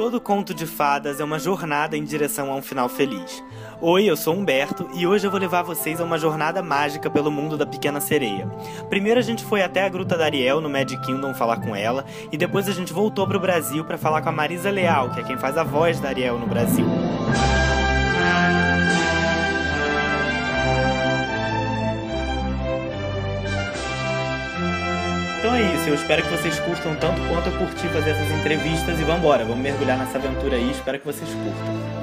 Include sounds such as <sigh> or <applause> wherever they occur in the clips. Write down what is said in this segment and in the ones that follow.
Todo conto de fadas é uma jornada em direção a um final feliz. Oi, eu sou Humberto e hoje eu vou levar vocês a uma jornada mágica pelo mundo da Pequena Sereia. Primeiro a gente foi até a Gruta da Ariel no Magic Kingdom falar com ela e depois a gente voltou pro Brasil para falar com a Marisa Leal, que é quem faz a voz da Ariel no Brasil. Eu espero que vocês curtam tanto quanto eu curti fazer essas entrevistas e vambora, vamos mergulhar nessa aventura aí, espero que vocês curtam.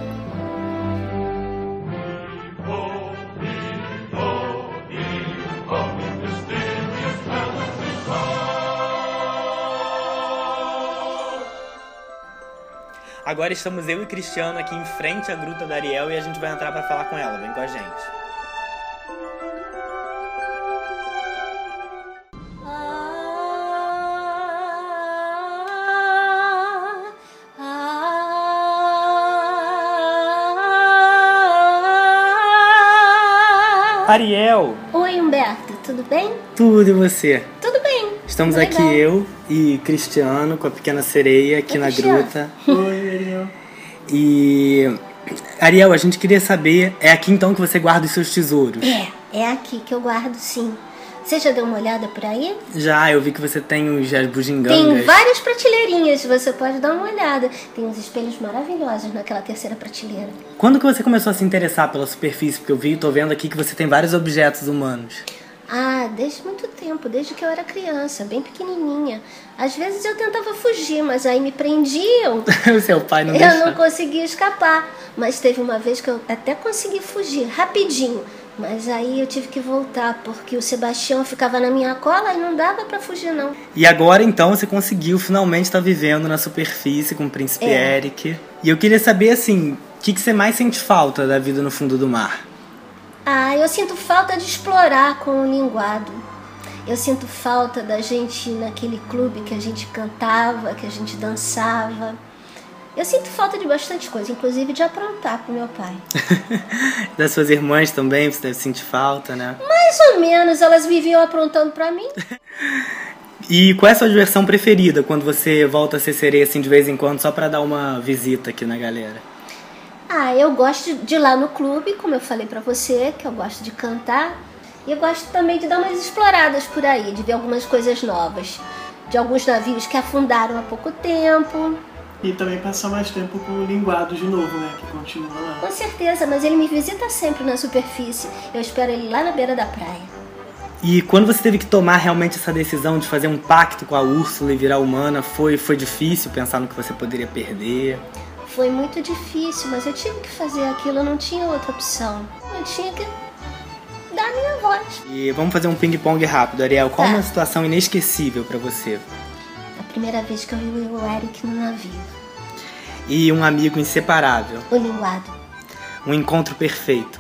Agora estamos eu e Cristiano aqui em frente à Gruta da Ariel e a gente vai entrar para falar com ela. Vem com a gente. Ariel! Oi, Humberto, tudo bem? Tudo e você? Tudo bem. Estamos tudo aqui legal. eu e Cristiano com a pequena sereia aqui Oi, na Cristiano. gruta. <laughs> Oi, Ariel. E Ariel, a gente queria saber, é aqui então que você guarda os seus tesouros? É, é aqui que eu guardo sim. Você já deu uma olhada por aí? Já, eu vi que você tem os as Tem bugigangas. várias prateleirinhas, você pode dar uma olhada. Tem uns espelhos maravilhosos naquela terceira prateleira. Quando que você começou a se interessar pela superfície? Porque eu vi, tô vendo aqui que você tem vários objetos humanos. Ah, desde muito tempo, desde que eu era criança, bem pequenininha. Às vezes eu tentava fugir, mas aí me prendiam. <laughs> o seu pai não Eu não conseguia escapar. Mas teve uma vez que eu até consegui fugir, rapidinho. Mas aí eu tive que voltar, porque o Sebastião ficava na minha cola e não dava pra fugir, não. E agora então você conseguiu finalmente estar vivendo na superfície com o príncipe É. Eric. E eu queria saber assim, o que, que você mais sente falta da vida no fundo do mar? Ah, eu sinto falta de explorar com o linguado. Eu sinto falta da gente naquele clube que a gente cantava, que a gente dançava. Eu sinto falta de bastante coisa, inclusive de aprontar com meu pai. <laughs> das suas irmãs também, você deve sentir falta, né? Mais ou menos, elas viviam aprontando pra mim. <laughs> E qual é a sua diversão preferida quando você volta a ser sereia assim de vez em quando só pra dar uma visita aqui na galera? Ah, eu gosto de ir lá no clube, como eu falei pra você, que eu gosto de cantar. E eu gosto também de dar umas exploradas por aí, de ver algumas coisas novas. De alguns navios que afundaram há pouco tempo. E também passar mais tempo com o linguado de novo, né? Que continua lá. Com certeza, mas ele me visita sempre na superfície. Eu espero ele lá na beira da praia. E quando você teve que tomar realmente essa decisão de fazer um pacto com a Úrsula e virar humana, foi, foi difícil pensar no que você poderia perder? Foi muito difícil, mas eu tive que fazer aquilo, eu não tinha outra opção. Eu tinha que dar a minha voz. E vamos fazer um ping-pong rápido, Ariel. Qual Tá. uma situação inesquecível pra você? Primeira vez que eu vi o Eric no navio. E um amigo inseparável? O linguado. Um encontro perfeito?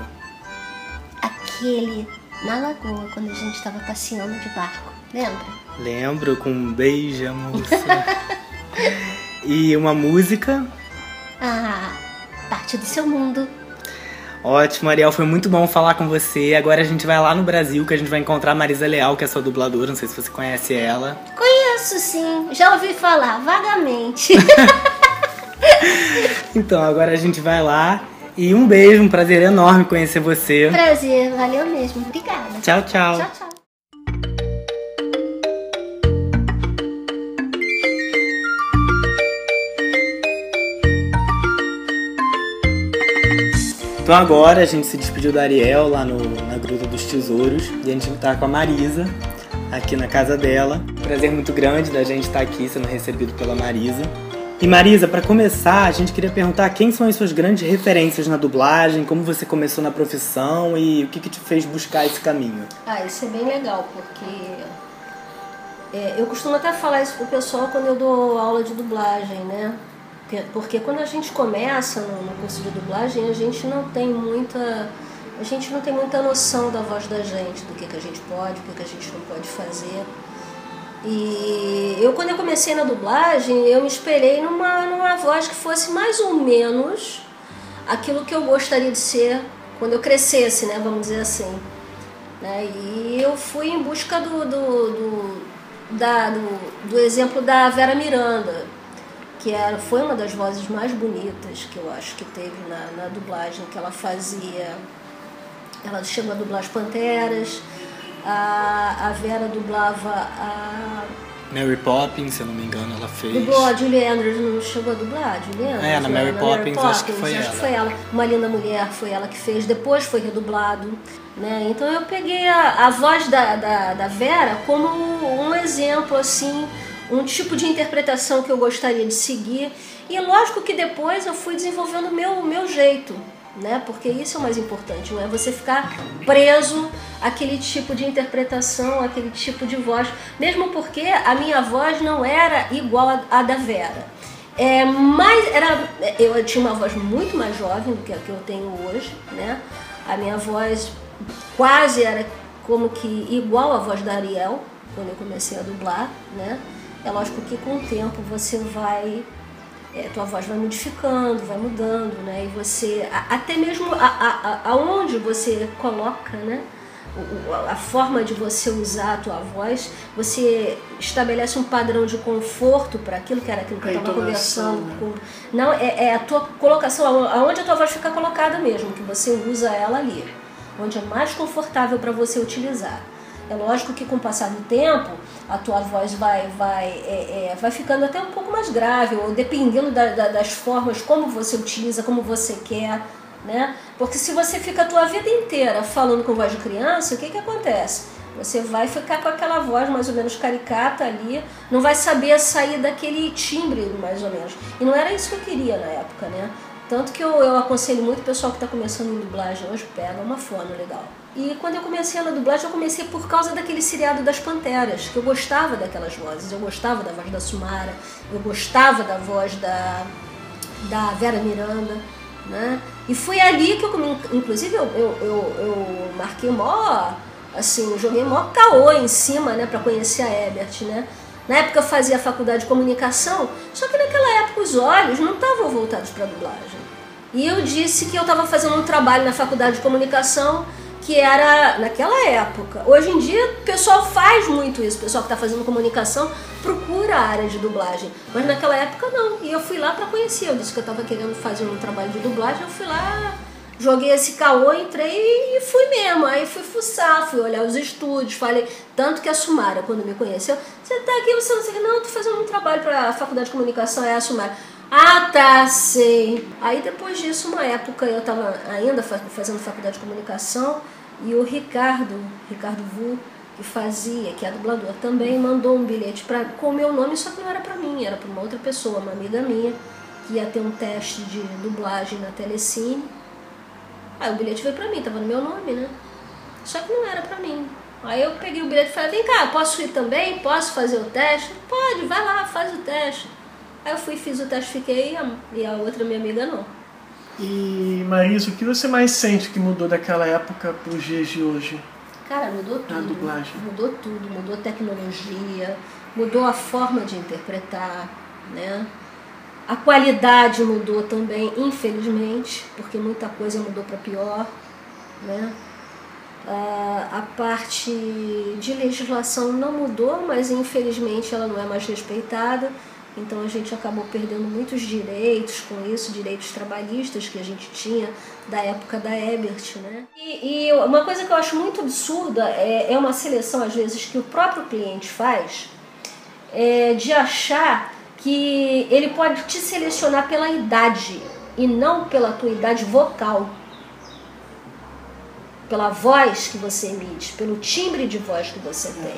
Aquele na lagoa, quando a gente estava passeando de barco. Lembra? Lembro, com um beijo, moça. <laughs> e uma música? Ah, parte do seu mundo. Ótimo, Ariel, foi muito bom falar com você. Agora a gente vai lá no Brasil, que a gente vai encontrar a Marisa Leal, que é sua dubladora, não sei se você conhece ela. Conheço sim, já ouvi falar, vagamente. <laughs> Então, agora a gente vai lá. E um beijo, um prazer enorme conhecer você. Prazer, valeu mesmo. Obrigada. Tchau, tchau. Tchau, tchau. Então agora a gente se despediu da Ariel lá no, na Gruta dos Tesouros. E a gente tá com a Marisa aqui na casa dela. Prazer muito grande da gente estar aqui sendo recebido pela Marisa. E Marisa, para começar, a gente queria perguntar quem são as suas grandes referências na dublagem, como você começou na profissão e o que, que te fez buscar esse caminho. Ah, isso é bem legal, porque é, eu costumo até falar isso pro pessoal quando eu dou aula de dublagem, né? Porque, porque quando a gente começa no, no curso de dublagem, a gente não tem muita. A gente não tem muita noção da voz da gente, do que, que a gente pode, o que, que a gente não pode fazer. E eu, quando eu comecei na dublagem, eu me esperei numa, numa voz que fosse mais ou menos aquilo que eu gostaria de ser quando eu crescesse, né? Vamos dizer assim. Né? E eu fui em busca do, do, do, da, do, do exemplo da Vera Miranda. que era, foi uma das vozes mais bonitas que eu acho que teve na, na dublagem, que ela fazia. Ela chegou a dublar as Panteras, a, a Vera dublava a. Mary Poppins, se eu não me engano, ela fez. Dublou a Julie Andrews, não chegou a dublar? Julie Andrews? É, na Mary, na Poppins, acho que foi acho ela. que foi ela. Uma Linda Mulher foi ela que fez, depois foi redublado. Né? Então eu peguei a, a voz da, da, da Vera como um exemplo, assim, um tipo de interpretação que eu gostaria de seguir. E lógico que depois eu fui desenvolvendo o meu, meu jeito, né? Porque isso é o mais importante, não é você ficar preso àquele tipo de interpretação, àquele tipo de voz, mesmo porque a minha voz não era igual à da Vera. É, mas era, eu tinha uma voz muito mais jovem do que a que eu tenho hoje, né? A minha voz quase era como que igual à voz da Ariel, quando eu comecei a dublar, né? É lógico que com o tempo você vai é, tua voz vai modificando, vai mudando, né? E você, a, até mesmo a, a, aonde você coloca, né? O, a, forma de você usar a tua voz, você estabelece um padrão de conforto para aquilo que era aquilo que eu estava conversando. né? Com, não, é, é a tua colocação, aonde a tua voz fica colocada mesmo, que você usa ela ali, onde é mais confortável para você utilizar. É lógico que com o passar do tempo, a tua voz vai, vai, é, é, vai ficando até um pouco mais grave, ou dependendo da, da, das formas, como você utiliza, como você quer, né? Porque se você fica a tua vida inteira falando com voz de criança, o que que acontece? Você vai ficar com aquela voz mais ou menos caricata ali, não vai saber sair daquele timbre mais ou menos. E não era isso que eu queria na época, né? Tanto que eu, eu aconselho muito o pessoal que está começando em dublagem hoje, pega uma fono legal. E quando eu comecei na dublagem, eu comecei por causa daquele seriado das Panteras, que eu gostava daquelas vozes. Eu gostava da voz da Sumara, eu gostava da voz da, da Vera Miranda, né? E foi ali que eu, inclusive, eu, eu, eu, eu marquei maior, assim, joguei maior caô em cima, né, para conhecer a Ebert, né? Na época eu fazia faculdade de comunicação, só que naquela época os olhos não estavam voltados para dublagem. E eu disse que eu estava fazendo um trabalho na faculdade de comunicação que era naquela época. Hoje em dia o pessoal faz muito isso, o pessoal que está fazendo comunicação procura a área de dublagem. Mas naquela época não. E eu fui lá para conhecer. Eu disse que eu estava querendo fazer um trabalho de dublagem, eu fui lá, joguei esse caô, entrei e fui mesmo. Aí fui fuçar, fui olhar os estúdios, falei. Tanto que a Sumara, quando me conheceu, você tá aqui, você não sei que, não, tô fazendo um trabalho para a faculdade de comunicação, é a Sumara. Ah, tá, sei. Aí depois disso, uma época eu estava ainda fa- fazendo faculdade de comunicação e o Ricardo, Ricardo Vu, que fazia, que é dublador também, mandou um bilhete pra, com o meu nome, só que não era para mim, era para uma outra pessoa, uma amiga minha, que ia ter um teste de dublagem na Telecine. Aí o bilhete veio pra mim, tava no meu nome, né? Só que não era pra mim. Aí eu peguei o bilhete e falei, vem cá, posso ir também? Posso fazer o teste? Pode, vai lá, faz o teste. Aí eu fui, fiz o teste, fiquei, e a- e a outra minha amiga não. E Marisa, o que você mais sente que mudou daquela época para os dias de hoje? Cara, mudou Na tudo. dublagem. Mudou tudo, mudou a tecnologia, mudou a forma de interpretar, né? A qualidade mudou também, infelizmente, porque muita coisa mudou para pior, né? Ah, a parte de legislação não mudou, mas infelizmente ela não é mais respeitada. Então a gente acabou perdendo muitos direitos com isso, direitos trabalhistas que a gente tinha da época da Ebert, né? E, e uma coisa que eu acho muito absurda é, é uma seleção às vezes que o próprio cliente faz é, de achar que ele pode te selecionar pela idade e não pela tua idade vocal pela voz que você emite, pelo timbre de voz que você tem.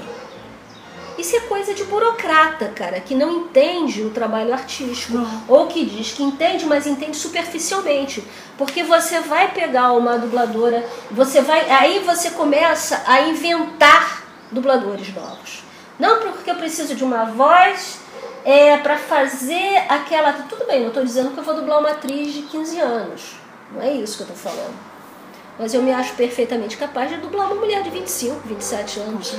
Isso é coisa de burocrata, cara, que não entende o trabalho artístico. Não. Ou que diz que entende, mas entende superficialmente. Porque você vai pegar uma dubladora, você vai. Aí você começa a inventar dubladores novos. Não porque eu preciso de uma voz é, para fazer aquela. Tudo bem, não estou dizendo que eu vou dublar uma atriz de 15 anos. Não é isso que eu estou falando. Mas eu me acho perfeitamente capaz de dublar uma mulher de 25, 27 Com anos.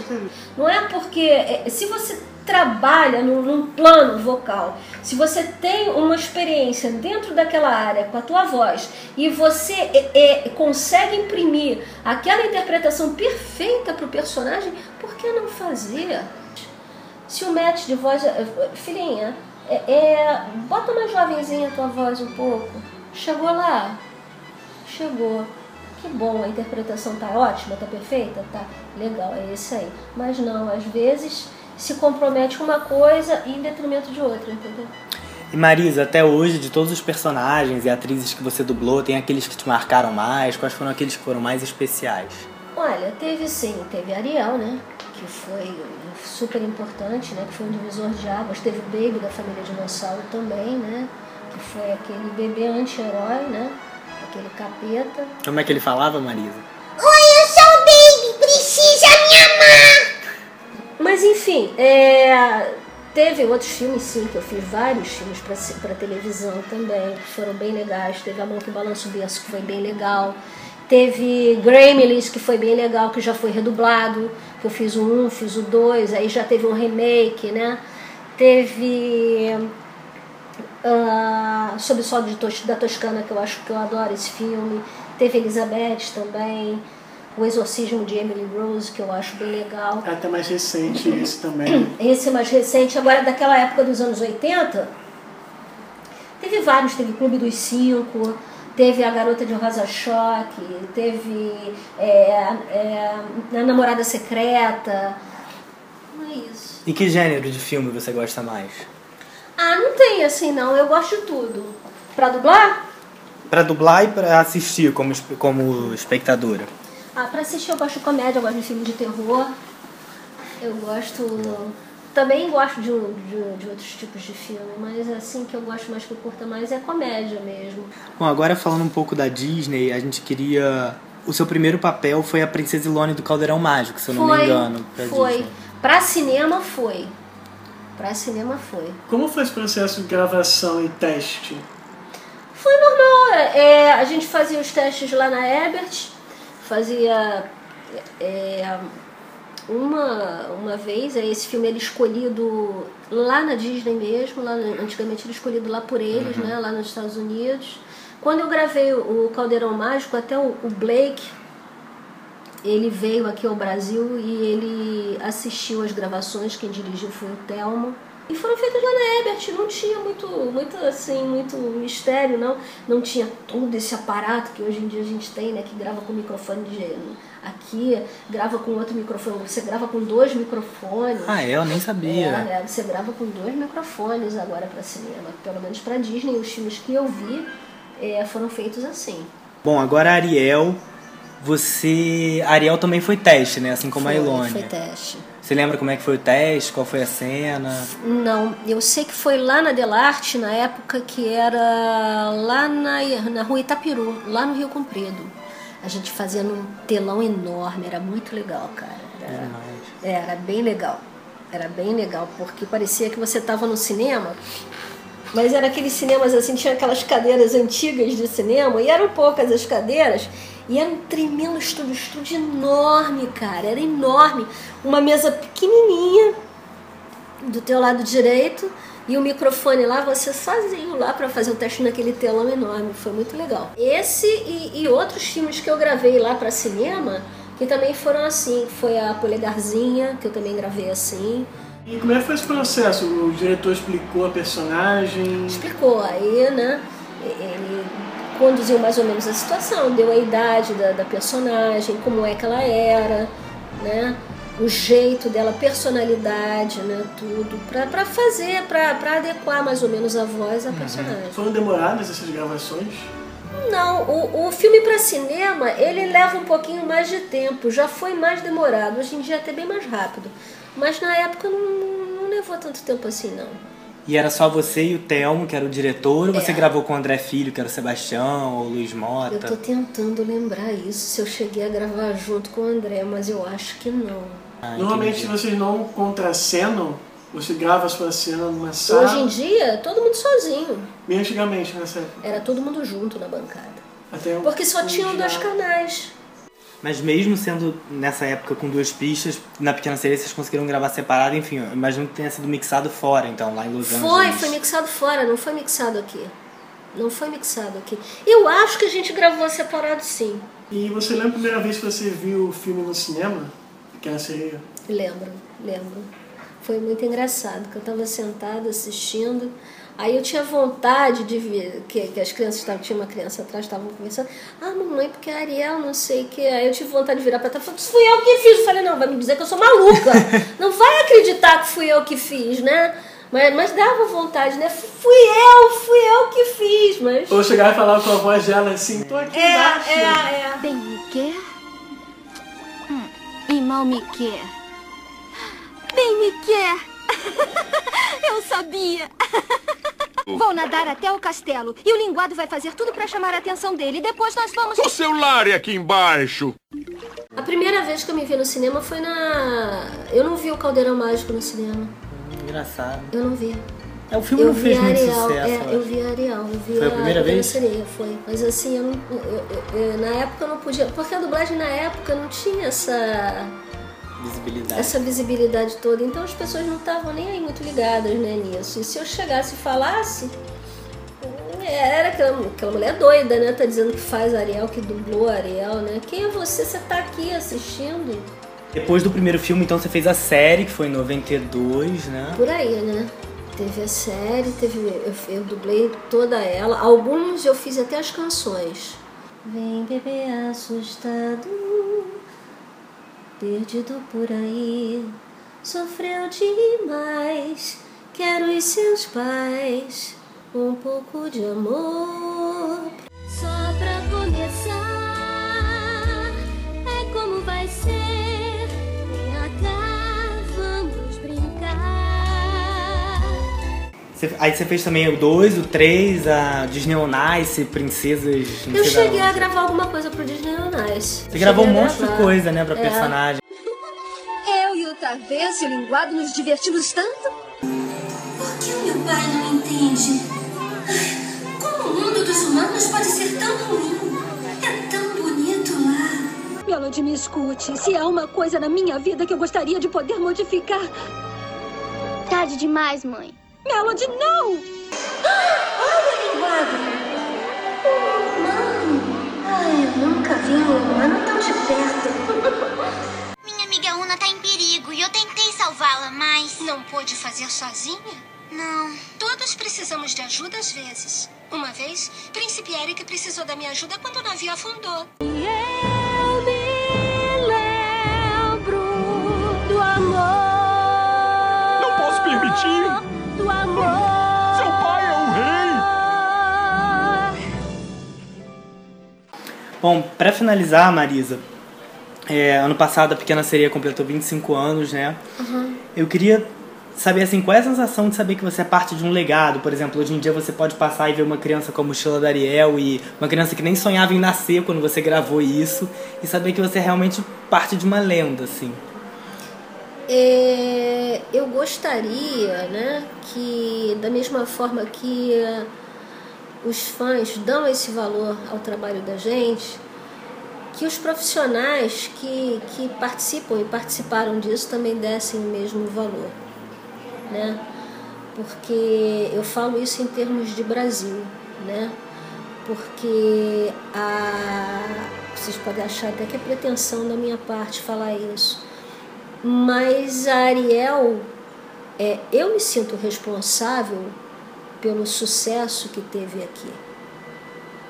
Não é porque é, se você trabalha num, num plano vocal, se você tem uma experiência dentro daquela área com a tua voz e você é, é, consegue imprimir aquela interpretação perfeita para o personagem, por que não fazer? Se o match de voz, é, filhinha, É, é, bota mais jovenzinha a tua voz um pouco. Chegou lá? Chegou. Que bom, a interpretação tá ótima, tá perfeita? Tá legal, é isso aí. Mas não, às vezes se compromete com uma coisa em detrimento de outra, entendeu? E Marisa, até hoje, de todos os personagens e atrizes que você dublou, tem aqueles que te marcaram mais? Quais foram aqueles que foram mais especiais? Olha, teve sim, teve Ariel, né? Que foi super importante, né? Que foi um divisor de águas. Teve o Baby da família Dinossauro também, né? Que foi aquele bebê anti-herói, né? Aquele capeta. Como é que ele falava, Marisa? Oi, eu sou o Baby, precisa me amar! Mas enfim, é, teve outros filmes sim, que eu fiz vários filmes para televisão também, que foram bem legais. Teve A Mão que Balança o Berço, que foi bem legal. Teve Gremlins, que foi bem legal, que já foi redublado, que eu fiz o 1, fiz o 2, aí já teve um remake, né? Teve uh, Sob o Sol de Tos da Toscana, que eu acho que eu adoro esse filme. Teve Elizabeth também. O Exorcismo de Emily Rose, que eu acho bem legal. Até mais recente esse também. <clears throat> Esse é mais recente, agora daquela época dos anos 80. Teve vários, teve Clube dos Cinco, teve A Garota de Rosa Choque, teve é, é, A Namorada Secreta. Não é isso. E que gênero de filme você gosta mais? Ah, não tem assim não, eu gosto de tudo. Pra dublar? Pra dublar e pra assistir como, como espectadora. Ah, pra assistir eu gosto de comédia, eu gosto de filme de terror. Eu gosto. Também gosto de, de, de, outros tipos de filme, mas assim que eu gosto mais, que eu curta mais, é comédia mesmo. Bom, agora falando um pouco da Disney, a gente queria. O seu primeiro papel foi a Princesa Ilone do Caldeirão Mágico, se eu não foi, me engano. Pra foi. Disney. Pra cinema foi. Pra cinema foi. Como foi esse processo de gravação e teste? Foi normal. É, a gente fazia os testes lá na Ebert fazia é, uma, uma vez, esse filme ele escolhido lá na Disney mesmo, lá, antigamente ele escolhido lá por eles, uhum. né, lá nos Estados Unidos. Quando eu gravei o Caldeirão Mágico, até o, o Blake, ele veio aqui ao Brasil e ele assistiu as gravações, quem dirigiu foi o Telmo. E foram feitas lá na Ebert, não tinha muito, muito assim, muito mistério, não. Não tinha todo esse aparato que hoje em dia a gente tem, né? Que grava com microfone de aqui, grava com outro microfone. Você grava com dois microfones. Ah, eu nem sabia. É, é você grava com dois microfones agora para cinema. Pelo menos para Disney, os filmes que eu vi é, foram feitos assim. Bom, agora Ariel, você. Ariel também foi teste, né? Assim como foi, a Ilone. Foi teste. Você lembra como é que foi o teste? Qual foi a cena? Não, eu sei que foi lá na Delarte, na época que era lá na, na rua Itapiru, lá no Rio Comprido. A gente fazia num telão enorme, era muito legal, cara. Era, é, era bem legal. Era bem legal, porque parecia que você estava no cinema mas era aqueles cinemas assim, tinha aquelas cadeiras antigas de cinema, e eram poucas as cadeiras, e era um tremendo estúdio, estúdio enorme, cara, era enorme. Uma mesa pequenininha do teu lado direito e o microfone lá, você sozinho lá para fazer o teste naquele telão enorme. Foi muito legal. Esse e, e outros filmes que eu gravei lá para cinema, que também foram assim, foi a Polegarzinha, que eu também gravei assim. E como é que foi esse processo? O diretor explicou a personagem? Explicou, aí, né? Ele conduziu mais ou menos a situação, deu a idade da, da personagem, como é que ela era, né? o jeito dela, personalidade, né, tudo, para fazer, para adequar mais ou menos a voz à uhum. personagem. Uhum. Foram demoradas essas gravações? Não, o, o filme para cinema ele leva um pouquinho mais de tempo, já foi mais demorado, hoje em dia é até bem mais rápido, mas na época não, não levou tanto tempo assim não. E era só você e o Telmo, que era o diretor, ou você é. gravou com o André Filho, que era o Sebastião, ou o Luiz Mota? Eu tô tentando lembrar isso, se eu cheguei a gravar junto com o André, mas eu acho que não. Ah, Normalmente vocês não contracenam, você grava a sua cena numa sala. Hoje em dia, todo mundo sozinho. Bem antigamente, nessa época. Era todo mundo junto na bancada. Até Porque só tinham dois canais. Mas mesmo sendo nessa época com duas pistas, na Pequena Sereia vocês conseguiram gravar separado, enfim, eu imagino que tenha sido mixado fora, então, lá em Los Angeles. Foi, foi mixado fora, não foi mixado aqui. Não foi mixado aqui. Eu acho que a gente gravou separado sim. E você lembra a primeira vez que você viu o filme no cinema? Pequena Sereia? Lembro, lembro. Foi muito engraçado, que eu estava sentada assistindo. Aí eu tinha vontade de ver que, que as crianças estavam, tinha uma criança atrás, estavam conversando. Ah, mamãe, porque a Ariel não sei o que. Aí eu tive vontade de virar para trás e falar, fui eu que fiz. Eu falei, não, vai me dizer que eu sou maluca. <laughs> não vai acreditar que fui eu que fiz, né? Mas, mas dava vontade, né? Fui eu, fui eu que fiz, mas. Ou chegar e falar com a voz dela assim, tô aqui É, embaixo. é, é. Bem me quer hum, e mal me quer. Bem me quer. <laughs> Eu sabia. Vou nadar até o castelo e o linguado vai fazer tudo para chamar a atenção dele. E depois nós vamos. O celular é aqui embaixo. A primeira vez que eu me vi no cinema foi na. Eu não vi o Caldeirão Mágico no cinema. Engraçado. Eu não vi. É, o filme Eu não fez a muito Ariel, sucesso. é, eu vi a Ariel, eu vi Foi a primeira vez? sereia, foi. Mas assim, eu não, eu- eu- eu- na época eu não podia, porque a dublagem na época não tinha essa, Visibilidade. essa visibilidade toda, então as pessoas não estavam nem aí muito ligadas né, nisso. E se eu chegasse e falasse, era aquela, aquela mulher doida, né? Tá dizendo que faz Ariel, que dublou Ariel, né? Quem é você? Você tá aqui assistindo? Depois do primeiro filme, então, você fez a série, que foi em 92, né? Por aí, né? Teve a série, teve, eu, eu dublei toda ela. Alguns eu fiz até as canções. Vem bebê assustado, perdido por aí, sofreu demais. Quero os seus pais, um pouco de amor. Só pra começar, Você- aí você fez também o 2, o 3, a Disney on Ice, Princesas... Eu cheguei a gravar alguma coisa pro Disney on Ice. Você gravou um monte de coisa, né, pra É. personagem. Eu e o Travesso e o Linguado nos divertimos tanto. Por que o meu pai não entende? Como o mundo dos humanos pode ser tão ruim? É tão bonito lá. Melody, me escute. Se há uma coisa na minha vida que eu gostaria de poder modificar. Tarde demais, mãe. Melody, não! Olha, linguado. Humano. Ai, eu nunca vi um humano tão de perto. <laughs> Minha amiga Una tá em perigo e eu tentei salvá-la, mas. Não pôde fazer sozinha? Não. Todos precisamos de ajuda às vezes. Uma vez, Príncipe Eric precisou da minha ajuda quando o navio afundou. Bom, pra finalizar, Marisa, é, ano passado a Pequena Sereia completou 25 anos, né? Eu queria saber, assim, qual é a sensação de saber que você é parte de um legado? Por exemplo, hoje em dia você pode passar e ver uma criança como Sheila Dariel e uma criança que nem sonhava em nascer quando você gravou isso e saber que você é realmente parte de uma lenda, assim. É, eu gostaria, né, que da mesma forma que os fãs dão esse valor ao trabalho da gente, que os profissionais que, que participam e participaram disso também dessem o mesmo valor, né? Porque eu falo isso em termos de Brasil, né? Porque a, vocês podem achar até que é pretensão da minha parte falar isso, mas a Ariel, é, eu me sinto responsável pelo sucesso que teve aqui.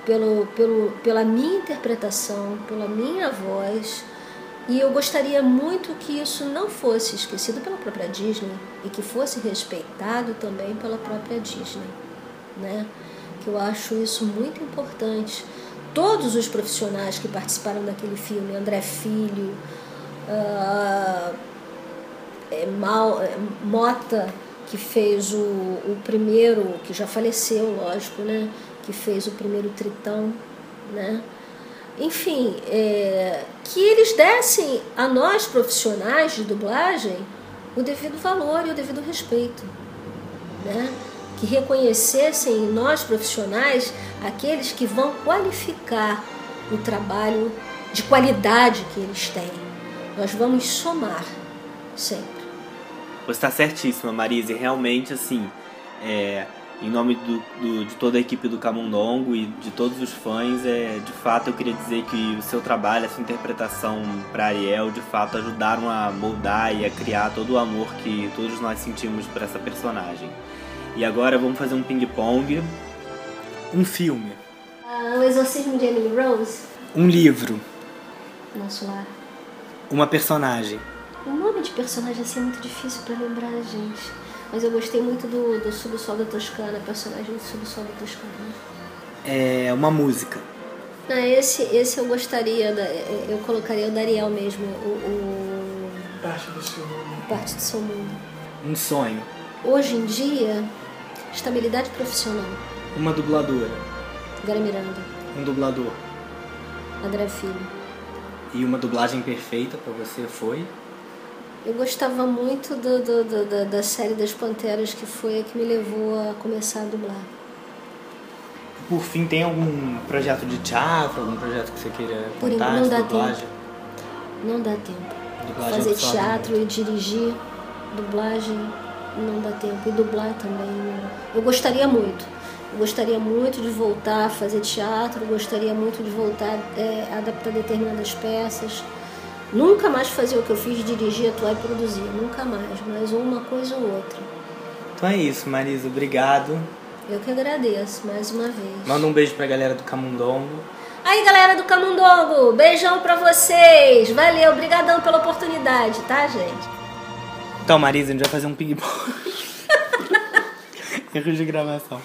Pelo, pelo, pela minha interpretação, pela minha voz. E eu gostaria muito que isso não fosse esquecido pela própria Disney e que fosse respeitado também pela própria Disney. Né? Que eu acho isso muito importante. Todos os profissionais que participaram daquele filme, André Filho, é, Mal, é, Mota, que fez o, o primeiro, que já faleceu, lógico, né? Que fez o primeiro Tritão, né? Enfim, é, que eles dessem a nós profissionais de dublagem o devido valor e o devido respeito, né? Que reconhecessem em nós profissionais aqueles que vão qualificar o trabalho de qualidade que eles têm. Nós vamos somar sempre. Você está certíssima, Marisa, e realmente, assim, é, Em nome do, do, de toda a equipe do Camundongo e de todos os fãs, é, de fato eu queria dizer que o seu trabalho, a sua interpretação para Ariel, de fato ajudaram a moldar e a criar todo o amor que todos nós sentimos por essa personagem. E agora vamos fazer um ping-pong. Um filme. Ah, o Exorcismo de Emily Rose, Um livro. Nosso Lar. Uma personagem. O nome de personagem assim é muito difícil pra lembrar, gente. Mas eu gostei muito do, do Subsol da Toscana, personagem do Subsol da Toscana. É uma música. Ah, esse, esse eu gostaria, eu colocaria o Dariel mesmo, o, o Parte do seu nome. Parte do Seu Mundo. Um sonho. Hoje em dia, estabilidade profissional. Uma dubladora. Vera Miranda, Um dublador. André Filho. E uma dublagem perfeita pra você foi? Eu gostava muito do, do- do- da, da série das Panteras, que foi a que me levou a começar a dublar. Por fim, tem algum projeto de teatro, algum projeto que você queira Por contar não dá dublagem? Não dá tempo. Dublagem Fazer só teatro e dirigir, dublagem, não dá tempo. E dublar também. não. Eu gostaria muito. Eu gostaria muito de voltar a fazer teatro, gostaria muito de voltar é, a adaptar determinadas peças. Nunca mais fazer o que eu fiz, dirigir, atuar e produzir. Nunca mais, mas uma coisa ou outra. Então é isso, Marisa. Obrigado. Eu que agradeço mais uma vez. Manda um beijo pra galera do Camundongo. Aí, galera do Camundongo, beijão pra vocês. Valeu, obrigadão pela oportunidade, tá, gente? Então, Marisa, a gente vai fazer um ping-pong. <laughs> Erro de gravação.